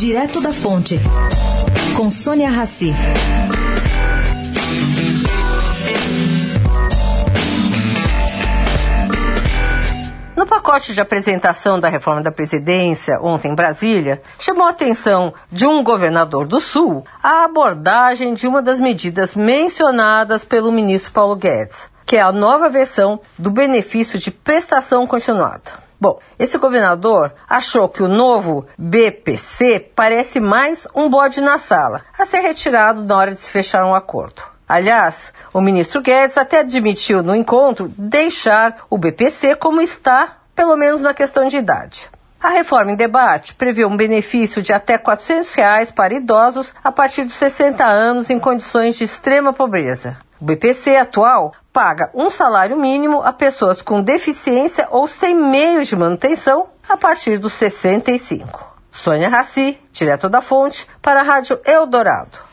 Direto da Fonte, com Sônia Rassi. No pacote de apresentação da reforma da Presidência, ontem em Brasília, chamou a atenção de um governador do Sul a abordagem de uma das medidas mencionadas pelo ministro Paulo Guedes, que é a nova versão do benefício de prestação continuada. Bom, esse governador achou que o novo BPC parece mais um bode na sala, a ser retirado na hora de se fechar um acordo. Aliás, o ministro Guedes até admitiu no encontro deixar o BPC como está, pelo menos na questão de idade. A reforma em debate prevê um benefício de até 400 reais para idosos a partir dos 60 anos em condições de extrema pobreza. O BPC atual paga um salário mínimo a pessoas com deficiência ou sem meios de manutenção a partir dos 65. Sônia Raci, direto da fonte, para a Rádio Eldorado.